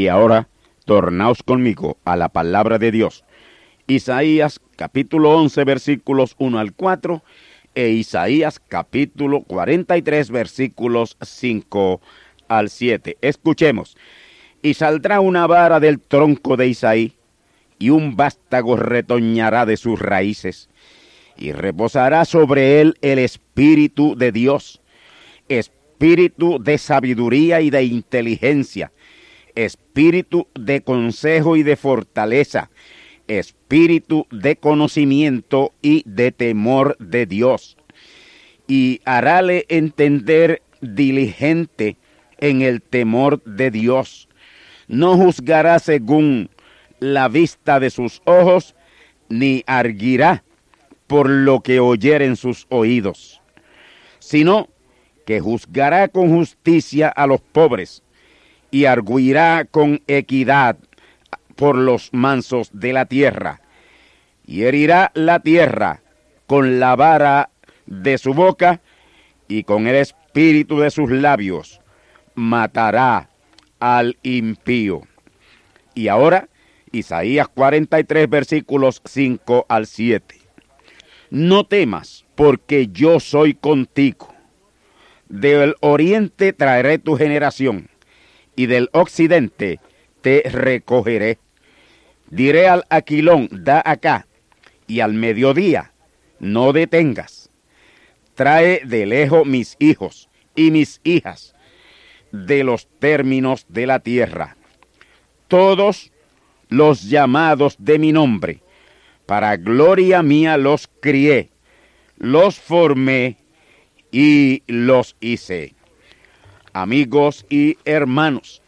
Y ahora, tornaos conmigo a la palabra de Dios. Isaías capítulo 11 versículos 1 al 4 e Isaías capítulo 43 versículos 5 al 7. Escuchemos. Y saldrá una vara del tronco de Isaí, y un vástago retoñará de sus raíces, y reposará sobre él el Espíritu de Dios, Espíritu de sabiduría y de inteligencia, espíritu de consejo y de fortaleza, espíritu de conocimiento y de temor de Dios. Y harále entender diligente en el temor de Dios. No juzgará según la vista de sus ojos, ni arguirá por lo que oyeren sus oídos, sino que juzgará con justicia a los pobres y arguirá con equidad por los mansos de la tierra, y herirá la tierra con la vara de su boca y con el espíritu de sus labios matará al impío. Y ahora, Isaías 43 versículos 5 al 7. No temas, porque yo soy contigo. Del oriente traeré tu generación y del occidente te recogeré. Diré al aquilón, da acá, y al mediodía, no detengas. Trae de lejos mis hijos y mis hijas de los términos de la tierra. Todos los llamados de mi nombre, para gloria mía los crié, los formé y los hice amigos y hermanos.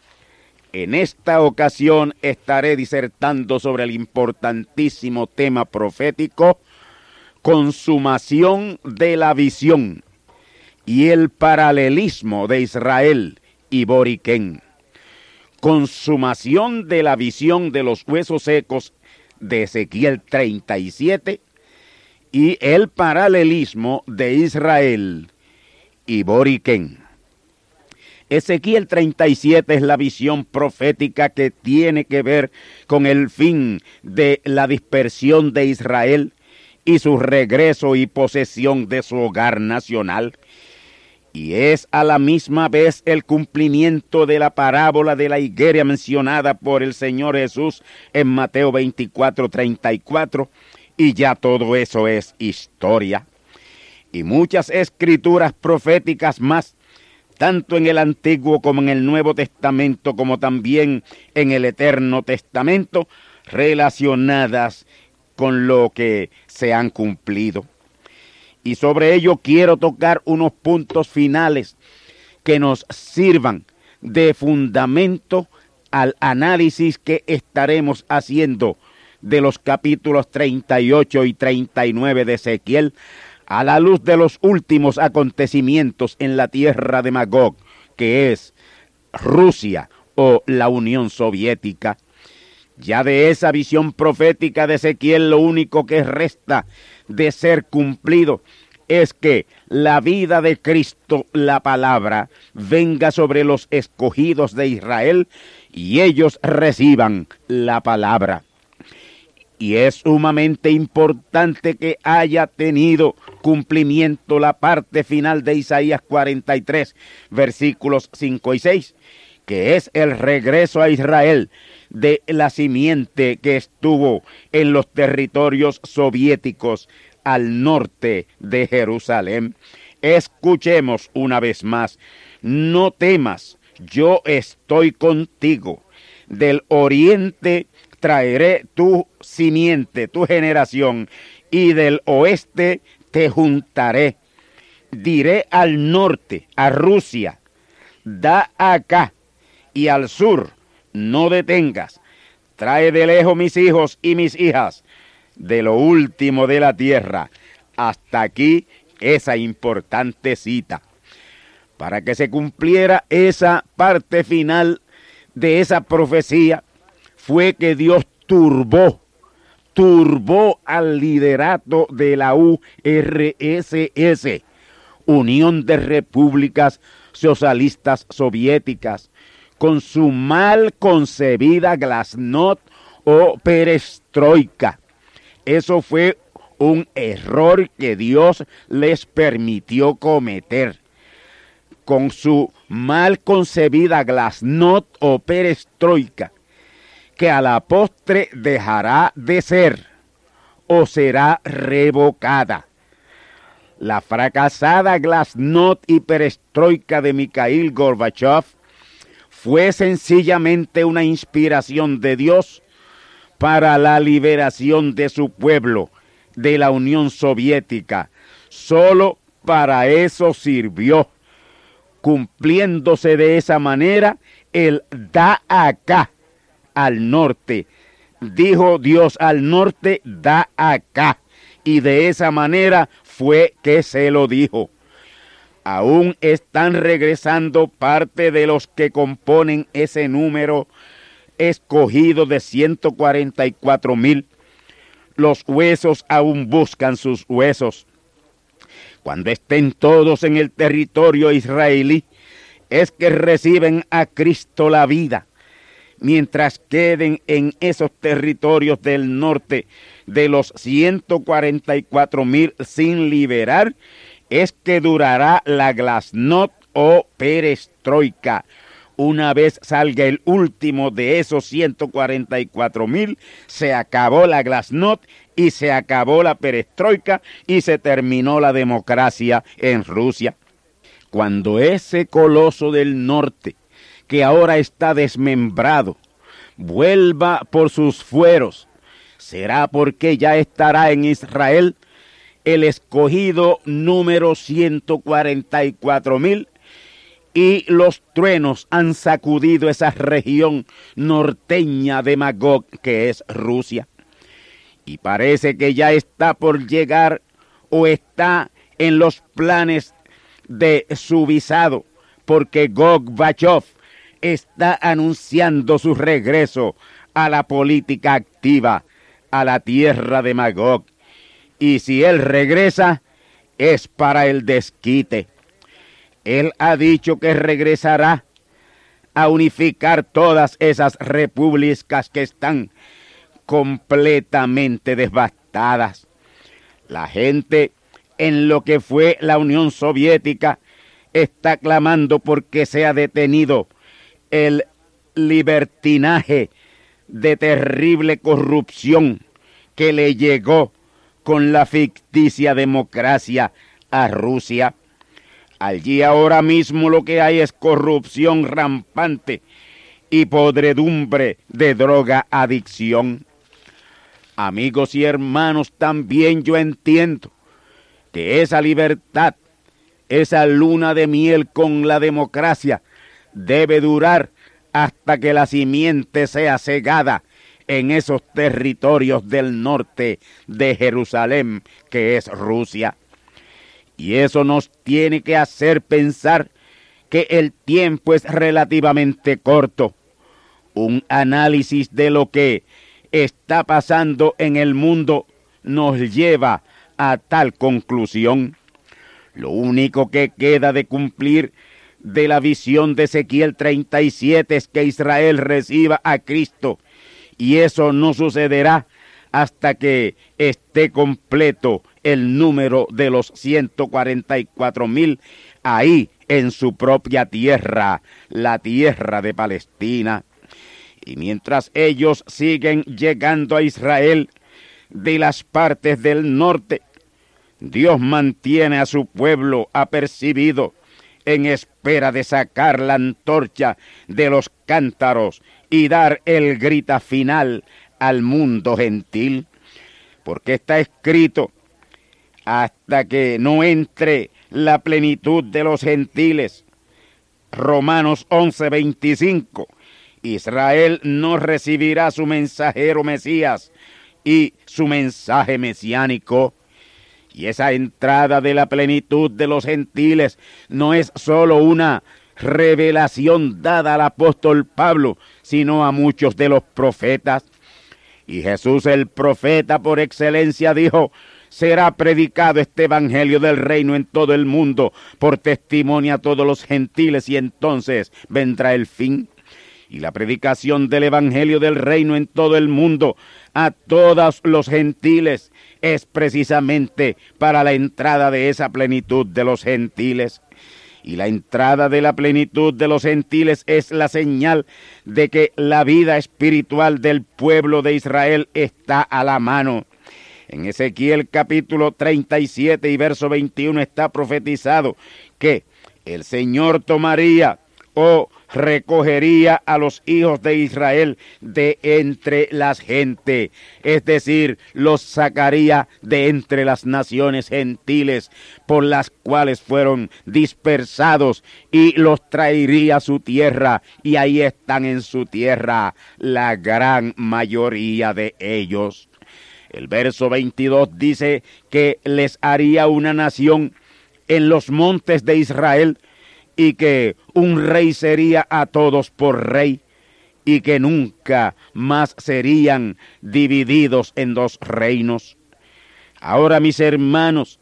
En esta ocasión estaré disertando sobre el importantísimo tema profético, consumación de la visión y el paralelismo de Israel y Boriquén. Consumación de la visión de los huesos secos de Ezequiel 37 y el paralelismo de Israel y Boriquén. Ezequiel 37 es la visión profética que tiene que ver con el fin de la dispersión de Israel y su regreso y posesión de su hogar nacional. Y es a la misma vez el cumplimiento de la parábola de la higuera mencionada por el Señor Jesús en Mateo 24, 34. Y ya todo eso es historia. Y muchas escrituras proféticas más tanto en el Antiguo como en el Nuevo Testamento, como también en el Eterno Testamento, relacionadas con lo que se han cumplido. Y sobre ello quiero tocar unos puntos finales que nos sirvan de fundamento al análisis que estaremos haciendo de los capítulos 38 y 39 de Ezequiel a la luz de los últimos acontecimientos en la tierra de Magog, que es Rusia o la Unión Soviética. Ya de esa visión profética de Ezequiel lo único que resta de ser cumplido es que la vida de Cristo, la palabra, venga sobre los escogidos de Israel y ellos reciban la palabra. Y es sumamente importante que haya tenido cumplimiento la parte final de Isaías 43, versículos 5 y 6, que es el regreso a Israel de la simiente que estuvo en los territorios soviéticos al norte de Jerusalén. Escuchemos una vez más, no temas, yo estoy contigo. Del oriente traeré tu simiente, tu generación, y del oeste te juntaré. Diré al norte, a Rusia, da acá, y al sur, no detengas. Trae de lejos mis hijos y mis hijas, de lo último de la tierra. Hasta aquí esa importante cita. Para que se cumpliera esa parte final de esa profecía, fue que Dios turbó, turbó al liderato de la URSS, Unión de Repúblicas Socialistas Soviéticas, con su mal concebida glasnost o perestroika. Eso fue un error que Dios les permitió cometer. Con su mal concebida glasnost o perestroika, que a la postre dejará de ser o será revocada. La fracasada glasnost y perestroika de Mikhail Gorbachev fue sencillamente una inspiración de Dios para la liberación de su pueblo de la Unión Soviética. Solo para eso sirvió, cumpliéndose de esa manera el da al norte. Dijo Dios al norte, da acá. Y de esa manera fue que se lo dijo. Aún están regresando parte de los que componen ese número escogido de 144 mil. Los huesos aún buscan sus huesos. Cuando estén todos en el territorio israelí, es que reciben a Cristo la vida. Mientras queden en esos territorios del norte de los 144 mil sin liberar, es que durará la glasnost o perestroika. Una vez salga el último de esos 144 mil, se acabó la glasnost y se acabó la perestroika y se terminó la democracia en Rusia. Cuando ese coloso del norte, que ahora está desmembrado, vuelva por sus fueros, será porque ya estará en Israel el escogido número 144 mil y los truenos han sacudido esa región norteña de Magog que es Rusia. Y parece que ya está por llegar o está en los planes de su visado, porque Bachov está anunciando su regreso a la política activa, a la tierra de Magog y si Él regresa, es para el desquite. Él ha dicho que regresará a unificar todas esas repúblicas que están completamente devastadas. La gente en lo que fue la Unión Soviética está clamando porque sea detenido el libertinaje de terrible corrupción que le llegó con la ficticia democracia a Rusia. Allí ahora mismo lo que hay es corrupción rampante y podredumbre de droga adicción. Amigos y hermanos, también yo entiendo que esa libertad, esa luna de miel con la democracia, debe durar hasta que la simiente sea cegada en esos territorios del norte de Jerusalén, que es Rusia. Y eso nos tiene que hacer pensar que el tiempo es relativamente corto. Un análisis de lo que está pasando en el mundo nos lleva a tal conclusión. Lo único que queda de cumplir de la visión de Ezequiel 37 es que Israel reciba a Cristo. Y eso no sucederá hasta que esté completo el número de los 144 mil ahí en su propia tierra, la tierra de Palestina. Y mientras ellos siguen llegando a Israel de las partes del norte, Dios mantiene a su pueblo apercibido en espera de sacar la antorcha de los cántaros y dar el grita final al mundo gentil, porque está escrito, hasta que no entre la plenitud de los gentiles. Romanos 11:25. Israel no recibirá su mensajero Mesías y su mensaje mesiánico. Y esa entrada de la plenitud de los gentiles no es sólo una revelación dada al apóstol Pablo, sino a muchos de los profetas. Y Jesús el profeta por excelencia dijo, será predicado este evangelio del reino en todo el mundo por testimonio a todos los gentiles y entonces vendrá el fin. Y la predicación del evangelio del reino en todo el mundo a todos los gentiles es precisamente para la entrada de esa plenitud de los gentiles. Y la entrada de la plenitud de los gentiles es la señal de que la vida espiritual del pueblo de Israel está a la mano. En Ezequiel capítulo 37 y verso 21 está profetizado que el Señor tomaría o recogería a los hijos de Israel de entre las gentes, es decir, los sacaría de entre las naciones gentiles por las cuales fueron dispersados y los traería a su tierra y ahí están en su tierra la gran mayoría de ellos. El verso 22 dice que les haría una nación en los montes de Israel y que un rey sería a todos por rey y que nunca más serían divididos en dos reinos. Ahora, mis hermanos,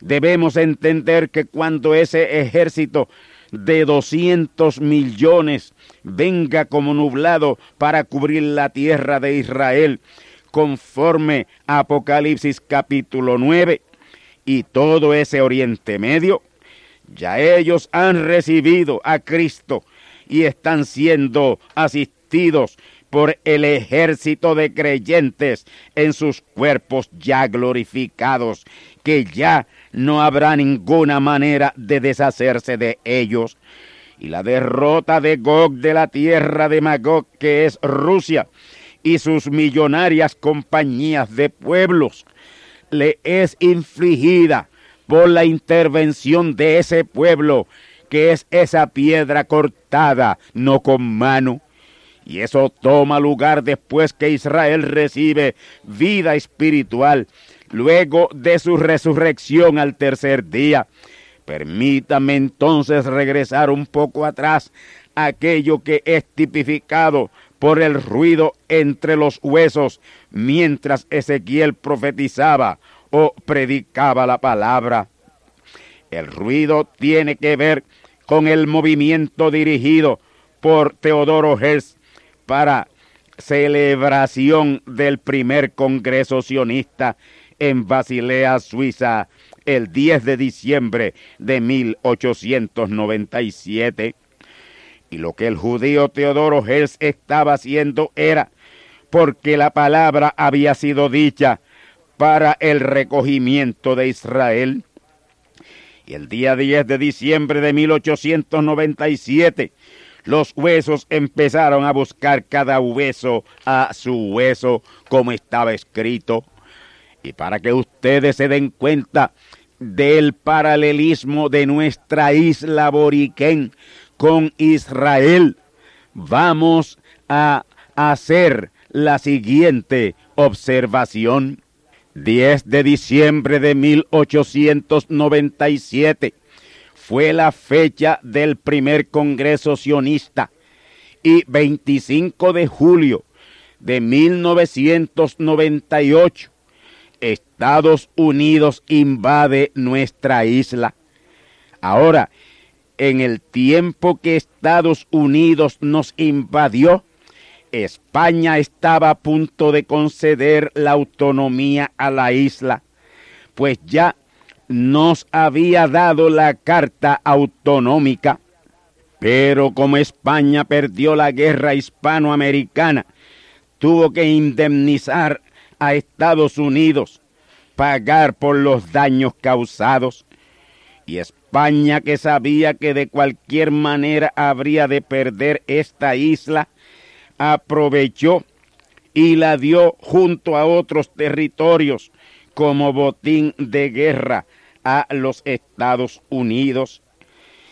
debemos entender que cuando ese ejército de 200 millones venga como nublado para cubrir la tierra de Israel, conforme Apocalipsis capítulo 9, y todo ese Oriente Medio, ya ellos han recibido a Cristo y están siendo asistidos por el ejército de creyentes en sus cuerpos ya glorificados, que ya no habrá ninguna manera de deshacerse de ellos. Y la derrota de Gog de la tierra de Magog, que es Rusia, y sus millonarias compañías de pueblos, le es infligida por la intervención de ese pueblo, que es esa piedra cortada, no con mano. Y eso toma lugar después que Israel recibe vida espiritual, luego de su resurrección al tercer día. Permítame entonces regresar un poco atrás aquello que es tipificado por el ruido entre los huesos mientras Ezequiel profetizaba o predicaba la palabra. El ruido tiene que ver con el movimiento dirigido por Teodoro Herz para celebración del primer Congreso sionista en Basilea, Suiza, el 10 de diciembre de 1897. Y lo que el judío Teodoro Herz estaba haciendo era porque la palabra había sido dicha para el recogimiento de Israel. Y el día 10 de diciembre de 1897, los huesos empezaron a buscar cada hueso a su hueso, como estaba escrito. Y para que ustedes se den cuenta del paralelismo de nuestra isla Boriquén con Israel, vamos a hacer la siguiente observación. 10 de diciembre de 1897 fue la fecha del primer Congreso sionista y 25 de julio de 1998 Estados Unidos invade nuestra isla. Ahora, en el tiempo que Estados Unidos nos invadió, España estaba a punto de conceder la autonomía a la isla, pues ya nos había dado la carta autonómica. Pero como España perdió la guerra hispanoamericana, tuvo que indemnizar a Estados Unidos, pagar por los daños causados. Y España, que sabía que de cualquier manera habría de perder esta isla, aprovechó y la dio junto a otros territorios como botín de guerra a los Estados Unidos.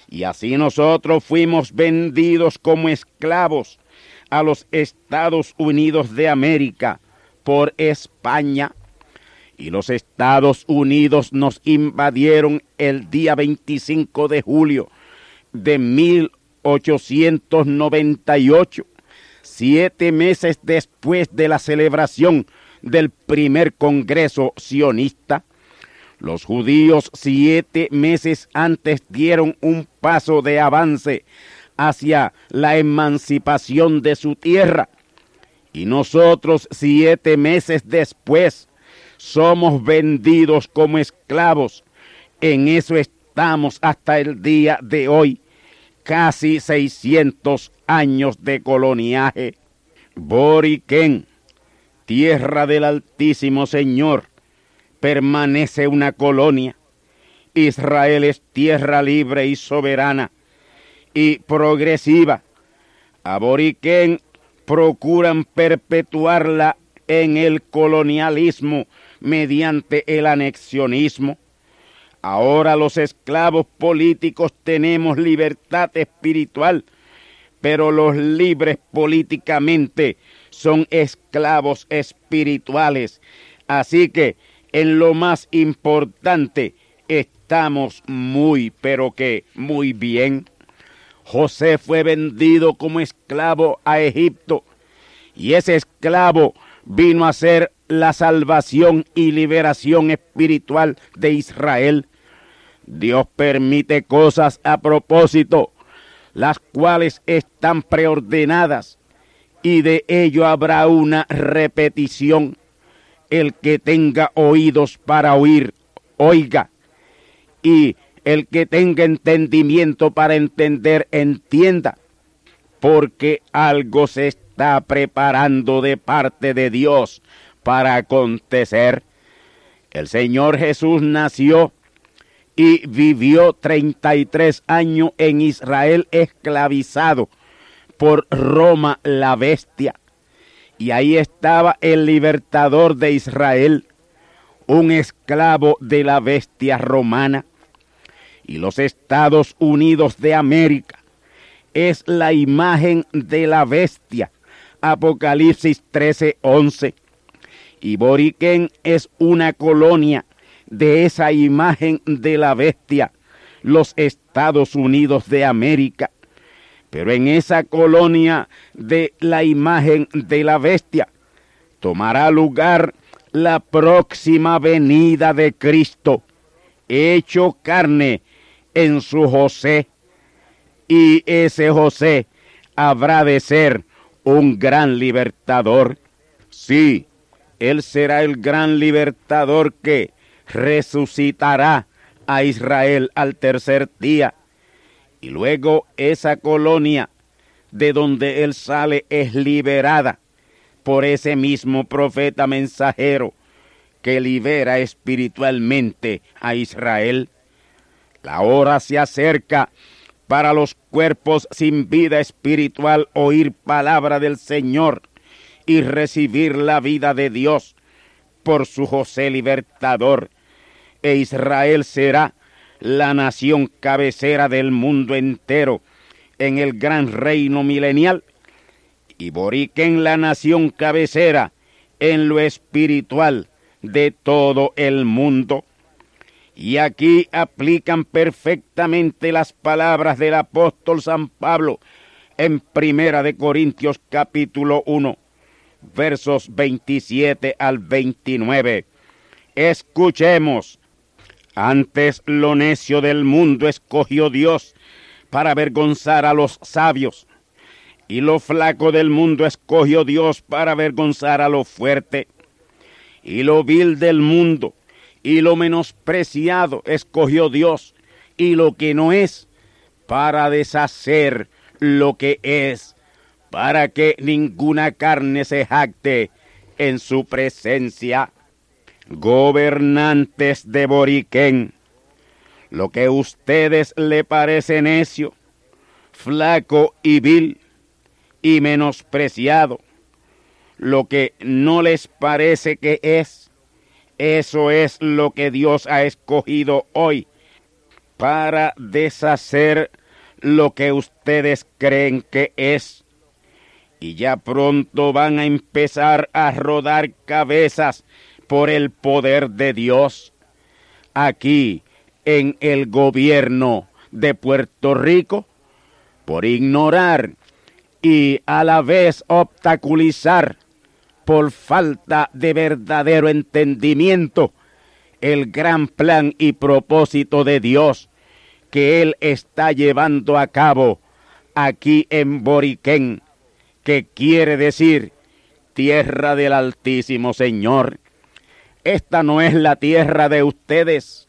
Y así nosotros fuimos vendidos como esclavos a los Estados Unidos de América por España. Y los Estados Unidos nos invadieron el día 25 de julio de 1898 siete meses después de la celebración del primer Congreso sionista, los judíos siete meses antes dieron un paso de avance hacia la emancipación de su tierra. Y nosotros siete meses después somos vendidos como esclavos. En eso estamos hasta el día de hoy casi 600 años de coloniaje. Boriquén, tierra del Altísimo Señor, permanece una colonia. Israel es tierra libre y soberana y progresiva. A Boriquén procuran perpetuarla en el colonialismo mediante el anexionismo Ahora los esclavos políticos tenemos libertad espiritual, pero los libres políticamente son esclavos espirituales. Así que en lo más importante estamos muy, pero que muy bien. José fue vendido como esclavo a Egipto y ese esclavo vino a ser la salvación y liberación espiritual de Israel. Dios permite cosas a propósito, las cuales están preordenadas, y de ello habrá una repetición. El que tenga oídos para oír, oiga, y el que tenga entendimiento para entender, entienda, porque algo se está preparando de parte de Dios para acontecer. El Señor Jesús nació y vivió 33 años en Israel esclavizado por Roma la bestia. Y ahí estaba el libertador de Israel, un esclavo de la bestia romana. Y los Estados Unidos de América es la imagen de la bestia. Apocalipsis 13:11. Y Boriquén es una colonia de esa imagen de la bestia, los Estados Unidos de América. Pero en esa colonia de la imagen de la bestia tomará lugar la próxima venida de Cristo, hecho carne en su José. Y ese José habrá de ser un gran libertador. Sí, él será el gran libertador que resucitará a Israel al tercer día. Y luego esa colonia de donde él sale es liberada por ese mismo profeta mensajero que libera espiritualmente a Israel. La hora se acerca para los cuerpos sin vida espiritual oír palabra del Señor y recibir la vida de Dios por su José libertador. E Israel será la nación cabecera del mundo entero en el gran reino milenial. Y Boriquén la nación cabecera en lo espiritual de todo el mundo. Y aquí aplican perfectamente las palabras del apóstol San Pablo en Primera de Corintios capítulo 1, versos 27 al 29. Escuchemos. Antes lo necio del mundo escogió Dios para avergonzar a los sabios, y lo flaco del mundo escogió Dios para avergonzar a lo fuerte, y lo vil del mundo y lo menospreciado escogió Dios, y lo que no es, para deshacer lo que es, para que ninguna carne se jacte en su presencia. Gobernantes de Boriquén, lo que a ustedes le parece necio, flaco y vil y menospreciado, lo que no les parece que es, eso es lo que Dios ha escogido hoy para deshacer lo que ustedes creen que es. Y ya pronto van a empezar a rodar cabezas por el poder de Dios. Aquí, en el gobierno de Puerto Rico, por ignorar y a la vez obstaculizar por falta de verdadero entendimiento el gran plan y propósito de Dios que Él está llevando a cabo aquí en Boriquén, que quiere decir tierra del Altísimo Señor. Esta no es la tierra de ustedes,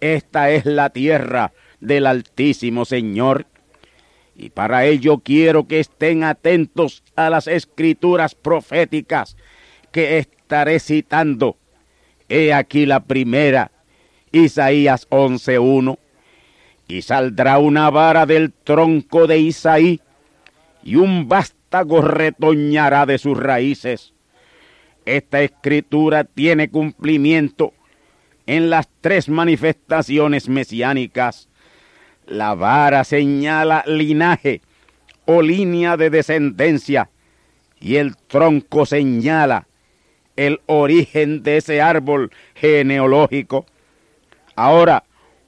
esta es la tierra del Altísimo Señor. Y para ello quiero que estén atentos a las escrituras proféticas que estaré citando. He aquí la primera, Isaías 11.1 y saldrá una vara del tronco de Isaí, y un vástago retoñará de sus raíces. Esta escritura tiene cumplimiento en las tres manifestaciones mesiánicas. La vara señala linaje o línea de descendencia, y el tronco señala el origen de ese árbol genealógico. Ahora,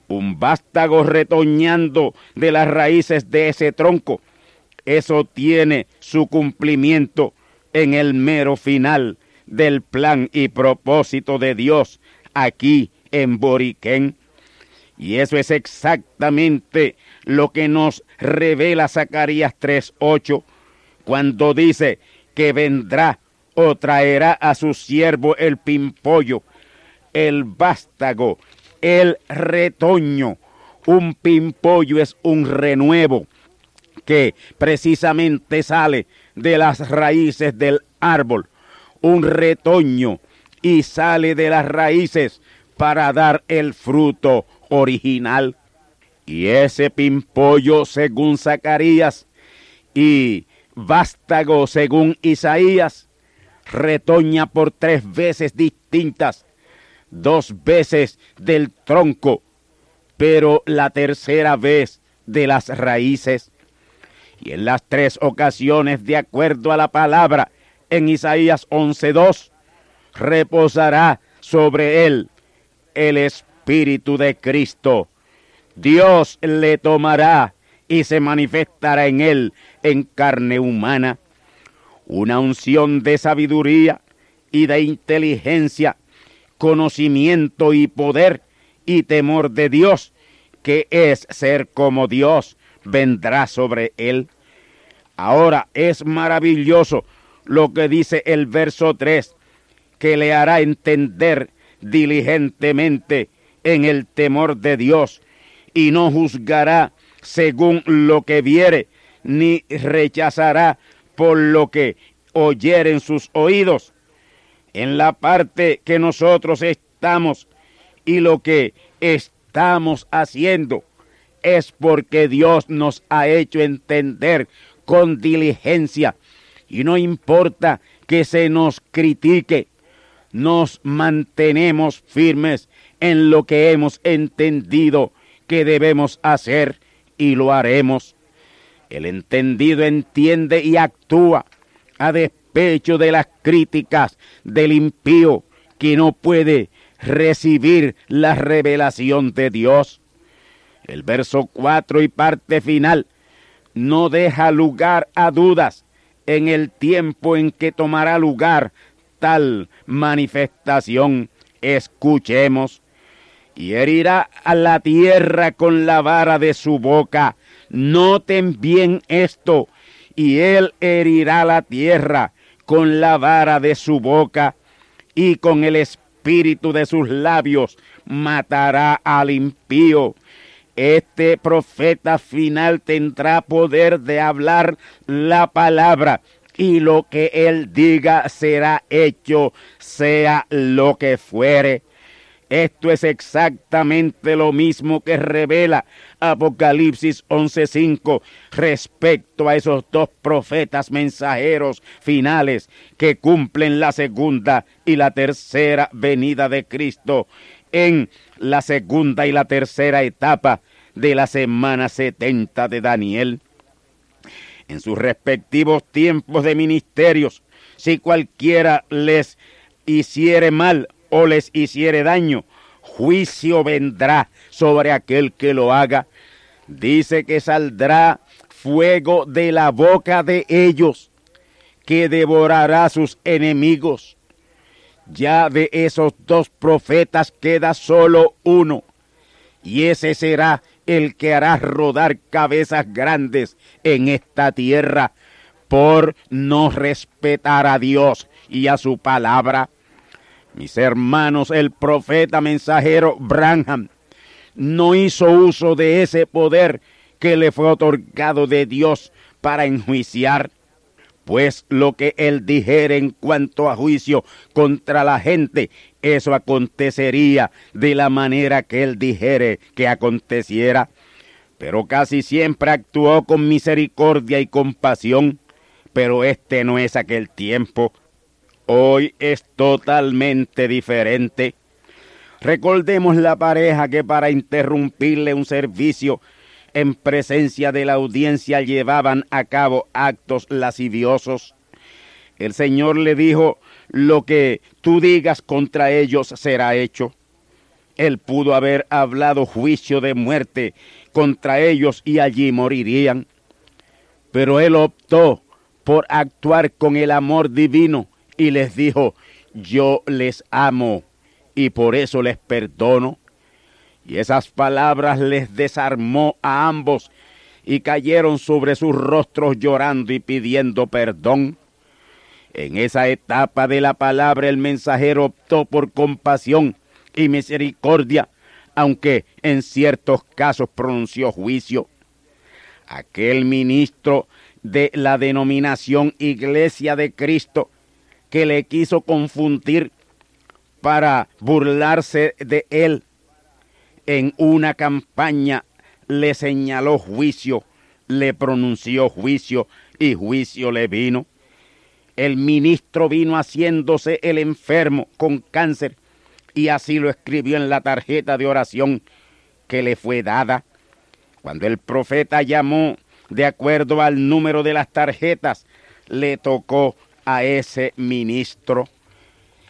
un vástago retoñando de las raíces de ese tronco. Eso tiene su cumplimiento en el mero final del plan y propósito de Dios aquí en Boriquén. Y eso es exactamente lo que nos revela Zacarías 3.8 cuando dice que vendrá o traerá a su siervo el pimpollo, el vástago el retoño. Un pimpollo es un renuevo que precisamente sale de las raíces del árbol. Un retoño y sale de las raíces para dar el fruto original. Y ese pimpollo, según Zacarías, y vástago, según Isaías, retoña por tres veces distintas dos veces del tronco, pero la tercera vez de las raíces. Y en las tres ocasiones, de acuerdo a la palabra en Isaías 11.2, reposará sobre él el Espíritu de Cristo. Dios le tomará y se manifestará en él en carne humana. Una unción de sabiduría y de inteligencia conocimiento y poder y temor de Dios, que es ser como Dios, vendrá sobre él. Ahora es maravilloso lo que dice el verso 3, que le hará entender diligentemente en el temor de Dios y no juzgará según lo que viere, ni rechazará por lo que oyeren sus oídos en la parte que nosotros estamos y lo que estamos haciendo es porque Dios nos ha hecho entender con diligencia y no importa que se nos critique, nos mantenemos firmes en lo que hemos entendido que debemos hacer y lo haremos. El entendido entiende y actúa a despecho de las críticas del impío que no puede recibir la revelación de Dios. El verso 4 y parte final no deja lugar a dudas en el tiempo en que tomará lugar tal manifestación. Escuchemos. Y herirá a la tierra con la vara de su boca. Noten bien esto. Y él herirá la tierra con la vara de su boca y con el espíritu de sus labios matará al impío este profeta final tendrá poder de hablar la palabra y lo que él diga será hecho, sea lo que fuere. Esto es exactamente lo mismo que revela Apocalipsis 11:5 respecto a esos dos profetas mensajeros finales que cumplen la segunda y la tercera venida de Cristo en la segunda y la tercera etapa de la semana 70 de Daniel. En sus respectivos tiempos de ministerios, si cualquiera les hiciere mal o les hiciere daño, juicio vendrá sobre aquel que lo haga. Dice que saldrá fuego de la boca de ellos, que devorará sus enemigos. Ya de esos dos profetas queda solo uno, y ese será el que hará rodar cabezas grandes en esta tierra por no respetar a Dios y a su palabra. Mis hermanos, el profeta mensajero Branham no hizo uso de ese poder que le fue otorgado de Dios para enjuiciar pues lo que él dijera en cuanto a juicio contra la gente, eso acontecería de la manera que él dijere que aconteciera. Pero casi siempre actuó con misericordia y compasión, pero este no es aquel tiempo. Hoy es totalmente diferente. Recordemos la pareja que para interrumpirle un servicio en presencia de la audiencia llevaban a cabo actos lasciviosos. El Señor le dijo, lo que tú digas contra ellos será hecho. Él pudo haber hablado juicio de muerte contra ellos y allí morirían. Pero él optó por actuar con el amor divino y les dijo, yo les amo y por eso les perdono. Y esas palabras les desarmó a ambos y cayeron sobre sus rostros llorando y pidiendo perdón. En esa etapa de la palabra el mensajero optó por compasión y misericordia, aunque en ciertos casos pronunció juicio. Aquel ministro de la denominación Iglesia de Cristo que le quiso confundir para burlarse de él en una campaña le señaló juicio, le pronunció juicio y juicio le vino. El ministro vino haciéndose el enfermo con cáncer y así lo escribió en la tarjeta de oración que le fue dada. Cuando el profeta llamó de acuerdo al número de las tarjetas, le tocó a ese ministro.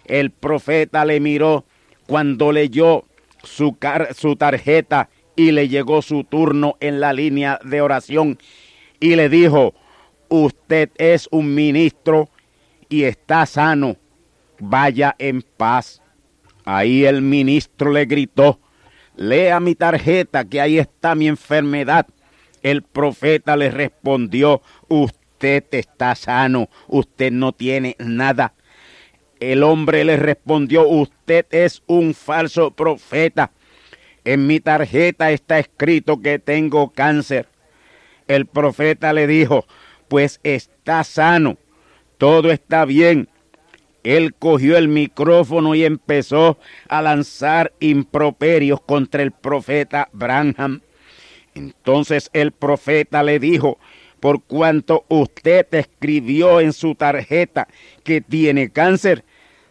El profeta le miró cuando leyó su, su tarjeta y le llegó su turno en la línea de oración y le dijo, usted es un ministro y está sano, vaya en paz. Ahí el ministro le gritó, lea mi tarjeta que ahí está mi enfermedad. El profeta le respondió, usted está sano, usted no tiene nada. El hombre le respondió, usted es un falso profeta. En mi tarjeta está escrito que tengo cáncer. El profeta le dijo, pues está sano, todo está bien. Él cogió el micrófono y empezó a lanzar improperios contra el profeta Branham. Entonces el profeta le dijo, por cuanto usted escribió en su tarjeta que tiene cáncer,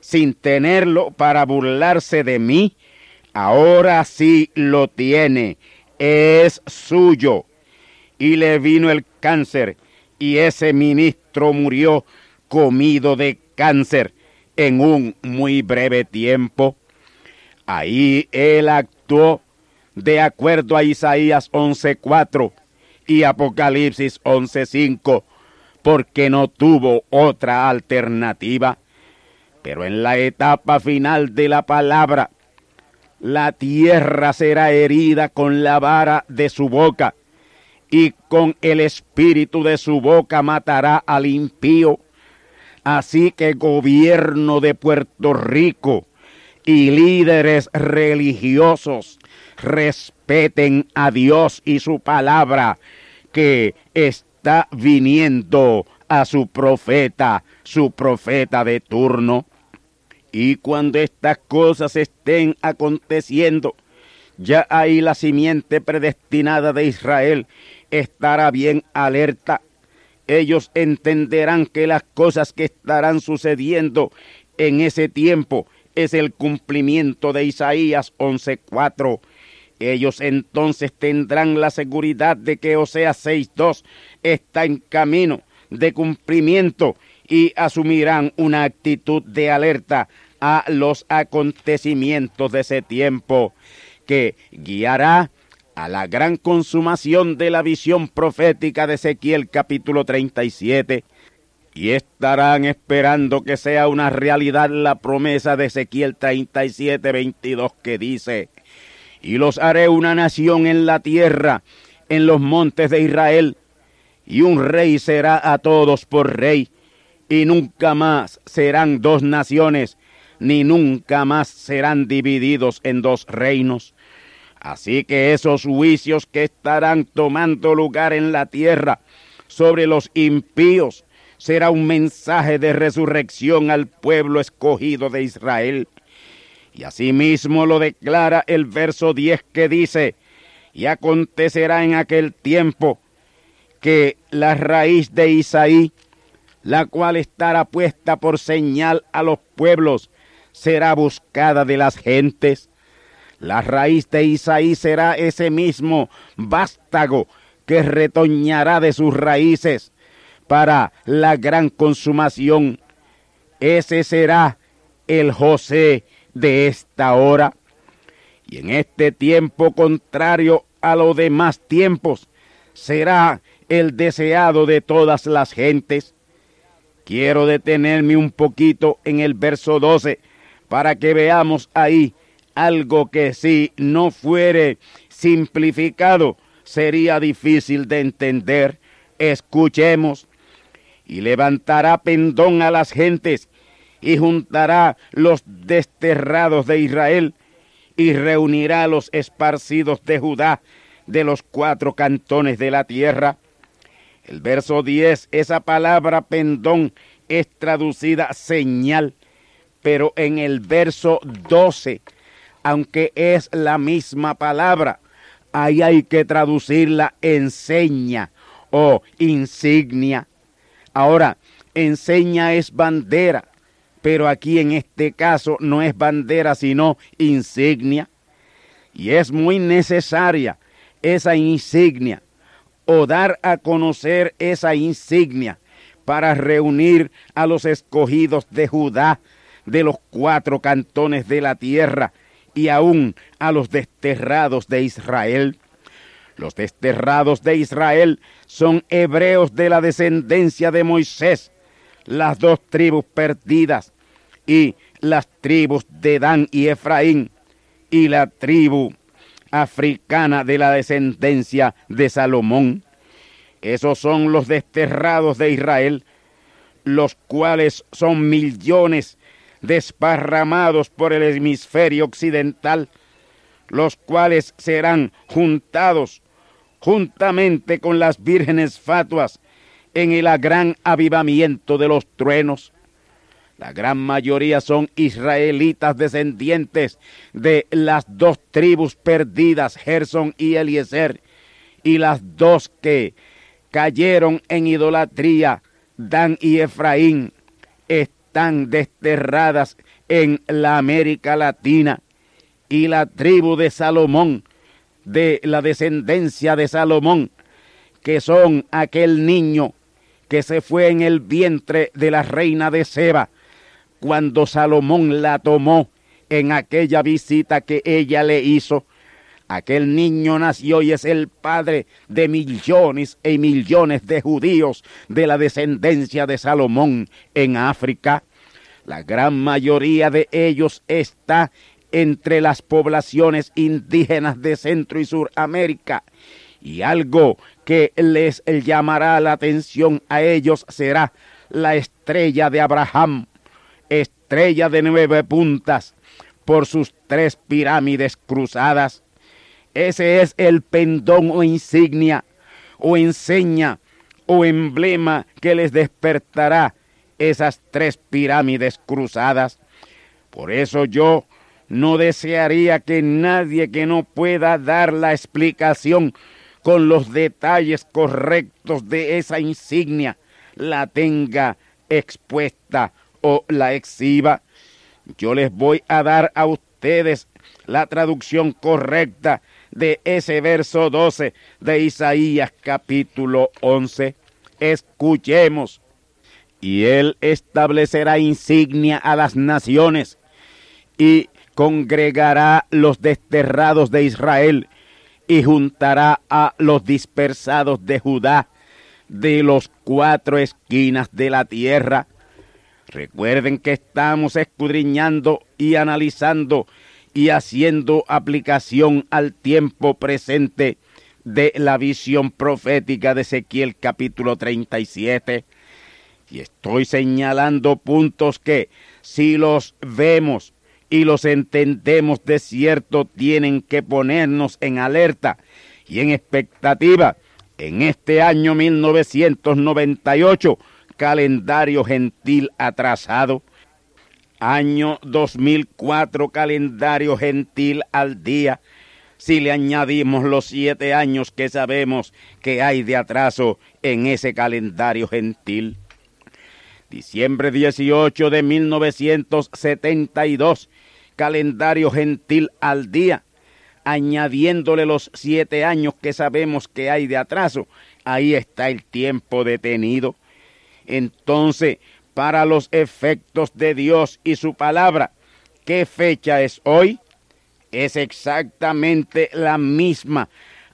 sin tenerlo para burlarse de mí, Ahora sí lo tiene, es suyo. Y le vino el cáncer y ese ministro murió comido de cáncer en un muy breve tiempo. Ahí él actuó de acuerdo a Isaías 11.4 y Apocalipsis 11.5, porque no tuvo otra alternativa. Pero en la etapa final de la palabra, la tierra será herida con la vara de su boca, y con el espíritu de su boca matará al impío. Así que gobierno de Puerto Rico y líderes religiosos respeten a Dios y su palabra que está viniendo a su profeta, su profeta de turno. Y cuando estas cosas estén aconteciendo, ya ahí la simiente predestinada de Israel estará bien alerta. Ellos entenderán que las cosas que estarán sucediendo en ese tiempo es el cumplimiento de Isaías 11:4. Ellos entonces tendrán la seguridad de que Oseas 6:2 está en camino de cumplimiento y asumirán una actitud de alerta a los acontecimientos de ese tiempo que guiará a la gran consumación de la visión profética de Ezequiel capítulo 37 y estarán esperando que sea una realidad la promesa de Ezequiel 37, 22 que dice, y los haré una nación en la tierra, en los montes de Israel, y un rey será a todos por rey, y nunca más serán dos naciones, ni nunca más serán divididos en dos reinos. Así que esos juicios que estarán tomando lugar en la tierra sobre los impíos será un mensaje de resurrección al pueblo escogido de Israel. Y asimismo lo declara el verso 10 que dice, y acontecerá en aquel tiempo que la raíz de Isaí, la cual estará puesta por señal a los pueblos, será buscada de las gentes la raíz de Isaí será ese mismo vástago que retoñará de sus raíces para la gran consumación. Ese será el José de esta hora. Y en este tiempo contrario a los demás tiempos, será el deseado de todas las gentes. Quiero detenerme un poquito en el verso 12 para que veamos ahí algo que si no fuere simplificado sería difícil de entender. Escuchemos. Y levantará pendón a las gentes y juntará los desterrados de Israel y reunirá a los esparcidos de Judá de los cuatro cantones de la tierra. El verso 10, esa palabra pendón es traducida señal, pero en el verso 12 aunque es la misma palabra, ahí hay que traducirla enseña o insignia. Ahora, enseña es bandera, pero aquí en este caso no es bandera, sino insignia. Y es muy necesaria esa insignia o dar a conocer esa insignia para reunir a los escogidos de Judá de los cuatro cantones de la tierra y aún a los desterrados de Israel. Los desterrados de Israel son hebreos de la descendencia de Moisés, las dos tribus perdidas, y las tribus de Dan y Efraín, y la tribu africana de la descendencia de Salomón. Esos son los desterrados de Israel, los cuales son millones desparramados por el hemisferio occidental, los cuales serán juntados juntamente con las vírgenes fatuas en el gran avivamiento de los truenos. La gran mayoría son israelitas descendientes de las dos tribus perdidas, Gerson y Eliezer, y las dos que cayeron en idolatría, Dan y Efraín están desterradas en la América Latina. Y la tribu de Salomón, de la descendencia de Salomón, que son aquel niño que se fue en el vientre de la reina de Seba, cuando Salomón la tomó en aquella visita que ella le hizo. Aquel niño nació y es el padre de millones y millones de judíos de la descendencia de Salomón en África. La gran mayoría de ellos está entre las poblaciones indígenas de Centro y Suramérica. Y algo que les llamará la atención a ellos será la estrella de Abraham, estrella de nueve puntas, por sus tres pirámides cruzadas. Ese es el pendón o insignia, o enseña, o emblema que les despertará esas tres pirámides cruzadas. Por eso yo no desearía que nadie que no pueda dar la explicación con los detalles correctos de esa insignia la tenga expuesta o la exhiba. Yo les voy a dar a ustedes la traducción correcta de ese verso 12 de Isaías capítulo 11. Escuchemos. Y él establecerá insignia a las naciones y congregará los desterrados de Israel y juntará a los dispersados de Judá de los cuatro esquinas de la tierra. Recuerden que estamos escudriñando y analizando y haciendo aplicación al tiempo presente de la visión profética de Ezequiel capítulo 37. Y estoy señalando puntos que si los vemos y los entendemos de cierto tienen que ponernos en alerta y en expectativa en este año 1998, calendario gentil atrasado, año 2004, calendario gentil al día, si le añadimos los siete años que sabemos que hay de atraso en ese calendario gentil. Diciembre 18 de 1972, calendario gentil al día, añadiéndole los siete años que sabemos que hay de atraso, ahí está el tiempo detenido. Entonces, para los efectos de Dios y su palabra, ¿qué fecha es hoy? Es exactamente la misma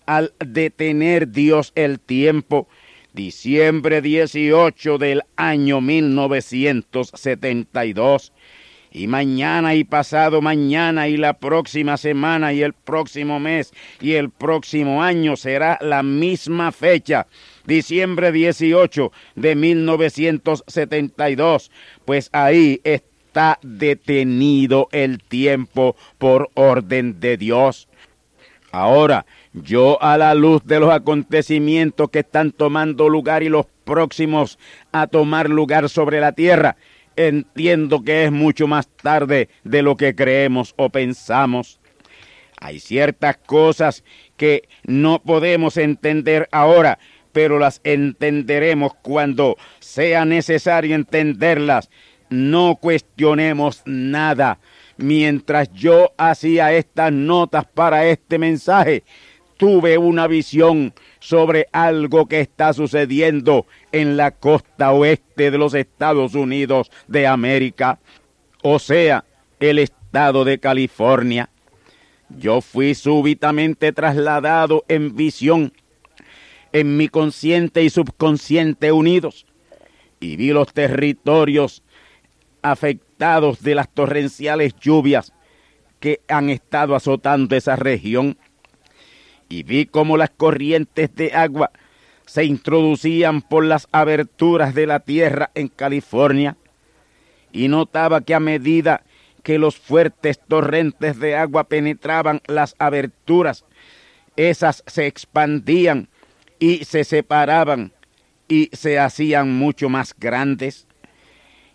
al detener Dios el tiempo diciembre 18 del año 1972. Y mañana y pasado mañana y la próxima semana y el próximo mes y el próximo año será la misma fecha, diciembre 18 de 1972, pues ahí está detenido el tiempo por orden de Dios. Ahora, yo a la luz de los acontecimientos que están tomando lugar y los próximos a tomar lugar sobre la tierra, entiendo que es mucho más tarde de lo que creemos o pensamos. Hay ciertas cosas que no podemos entender ahora, pero las entenderemos cuando sea necesario entenderlas. No cuestionemos nada. Mientras yo hacía estas notas para este mensaje, tuve una visión sobre algo que está sucediendo en la costa oeste de los Estados Unidos de América, o sea, el estado de California. Yo fui súbitamente trasladado en visión, en mi consciente y subconsciente unidos, y vi los territorios afectados de las torrenciales lluvias que han estado azotando esa región y vi cómo las corrientes de agua se introducían por las aberturas de la tierra en California y notaba que a medida que los fuertes torrentes de agua penetraban las aberturas, esas se expandían y se separaban y se hacían mucho más grandes.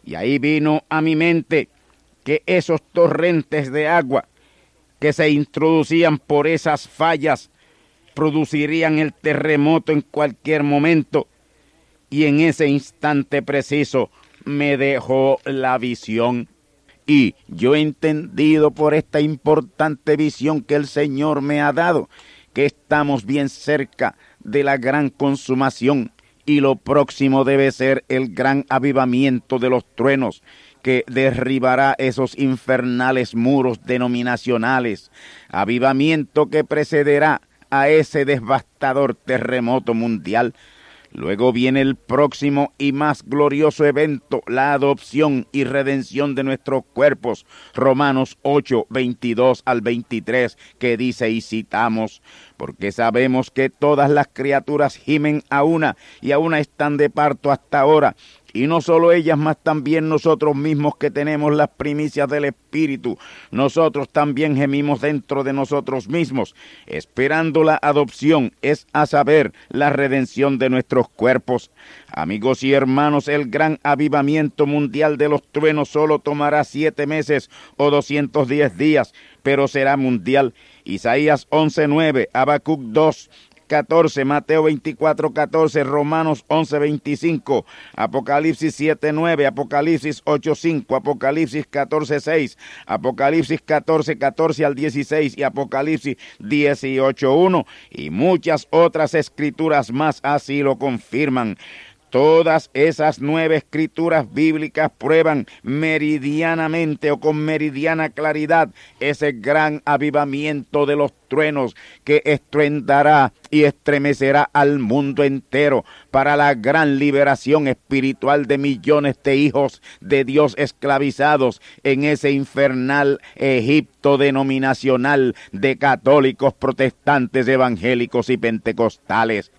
Y ahí vino a mi mente que esos torrentes de agua que se introducían por esas fallas producirían el terremoto en cualquier momento y en ese instante preciso me dejó la visión. Y yo he entendido por esta importante visión que el Señor me ha dado, que estamos bien cerca de la gran consumación y lo próximo debe ser el gran avivamiento de los truenos que derribará esos infernales muros denominacionales, avivamiento que precederá a ese devastador terremoto mundial Luego viene el próximo y más glorioso evento, la adopción y redención de nuestros cuerpos. Romanos 8, 22 al 23, que dice y citamos, porque sabemos que todas las criaturas gimen a una y a una están de parto hasta ahora y no solo ellas, más también nosotros mismos que tenemos las primicias del Espíritu. Nosotros también gemimos dentro de nosotros mismos, esperando la adopción, es a saber, la redención de nuestros cuerpos. Amigos y hermanos, el gran avivamiento mundial de los truenos solo tomará siete meses o doscientos diez días, pero será mundial. Isaías 11.9, Habacuc 2, 14, Mateo 24, 14, Romanos 11, 25, Apocalipsis 7, 9, Apocalipsis 8, 5, Apocalipsis 14, 6, Apocalipsis 14, 14 al 16 y Apocalipsis 18, 1 y muchas otras escrituras más así lo confirman. Todas esas nueve escrituras bíblicas prueban meridianamente o con meridiana claridad ese gran avivamiento de los truenos que estruendará y estremecerá al mundo entero para la gran liberación espiritual de millones de hijos de Dios esclavizados en ese infernal Egipto denominacional de católicos, protestantes, evangélicos y pentecostales.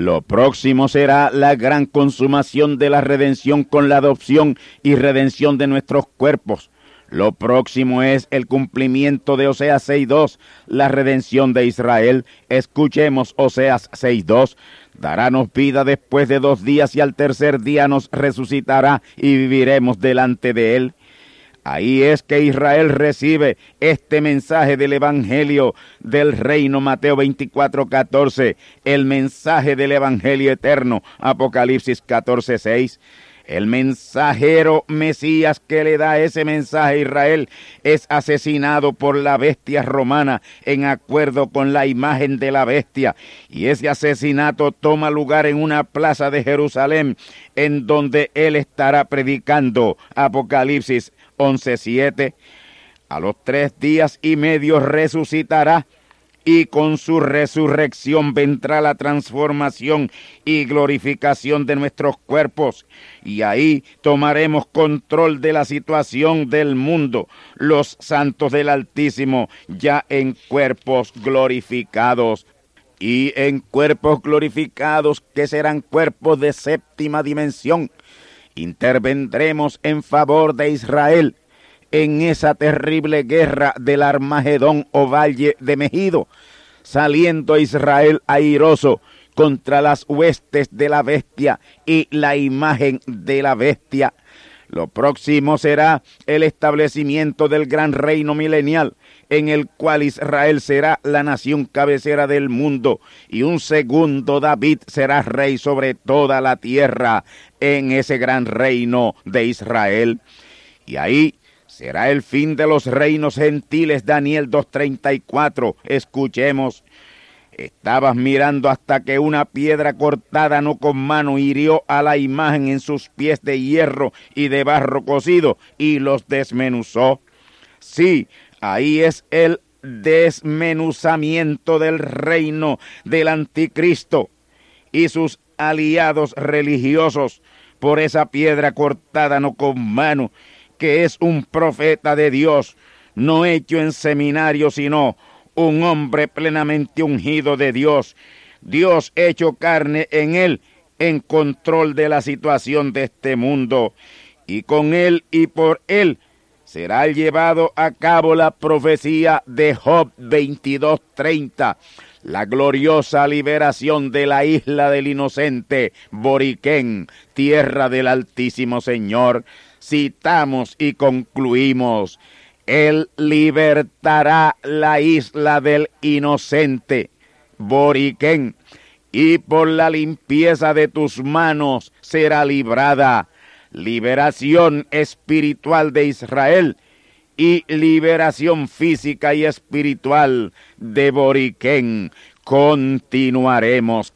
Lo próximo será la gran consumación de la redención con la adopción y redención de nuestros cuerpos. Lo próximo es el cumplimiento de Oseas 6.2, la redención de Israel. Escuchemos Oseas 6.2. Darános vida después de dos días y al tercer día nos resucitará y viviremos delante de él. Ahí es que Israel recibe este mensaje del Evangelio del Reino, Mateo 24, 14, el mensaje del Evangelio eterno, Apocalipsis 14, 6. El mensajero Mesías que le da ese mensaje a Israel es asesinado por la bestia romana en acuerdo con la imagen de la bestia. Y ese asesinato toma lugar en una plaza de Jerusalén en donde él estará predicando Apocalipsis 11.7. A los tres días y medio resucitará y con su resurrección vendrá la transformación y glorificación de nuestros cuerpos. Y ahí tomaremos control de la situación del mundo, los santos del Altísimo, ya en cuerpos glorificados. Y en cuerpos glorificados que serán cuerpos de séptima dimensión, intervendremos en favor de Israel en esa terrible guerra del Armagedón o Valle de Mejido, saliendo Israel airoso contra las huestes de la bestia y la imagen de la bestia. Lo próximo será el establecimiento del gran reino milenial, en el cual Israel será la nación cabecera del mundo y un segundo David será rey sobre toda la tierra en ese gran reino de Israel. Y ahí será el fin de los reinos gentiles, Daniel 2.34. Escuchemos. Estabas mirando hasta que una piedra cortada no con mano hirió a la imagen en sus pies de hierro y de barro cocido y los desmenuzó. Sí, ahí es el desmenuzamiento del reino del anticristo y sus aliados religiosos por esa piedra cortada no con mano, que es un profeta de Dios, no hecho en seminario, sino un hombre plenamente ungido de Dios, Dios hecho carne en él, en control de la situación de este mundo, y con él y por él será llevado a cabo la profecía de Job 22:30, la gloriosa liberación de la isla del inocente Boriquén, tierra del Altísimo Señor. Citamos y concluimos. Él libertará la isla del inocente, Boriquén, y por la limpieza de tus manos será librada. Liberación espiritual de Israel y liberación física y espiritual de Boriquén. Continuaremos.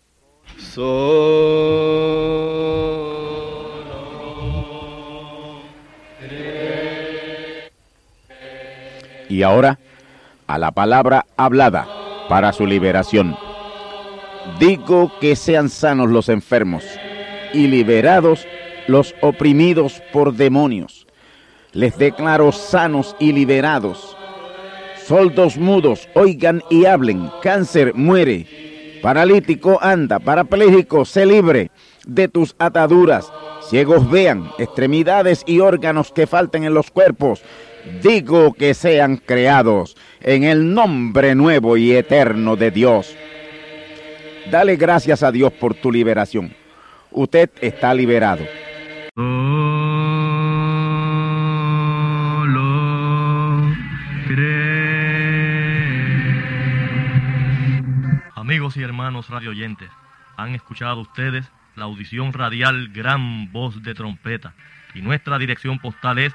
Y ahora a la palabra hablada para su liberación. Digo que sean sanos los enfermos y liberados los oprimidos por demonios. Les declaro sanos y liberados. Soldos mudos, oigan y hablen. Cáncer muere. Paralítico anda. Parapléjico se libre de tus ataduras. Ciegos vean. Extremidades y órganos que falten en los cuerpos. Digo que sean creados en el nombre nuevo y eterno de Dios. Dale gracias a Dios por tu liberación. Usted está liberado. Amigos y hermanos radioyentes, han escuchado ustedes la audición radial Gran Voz de Trompeta y nuestra dirección postal es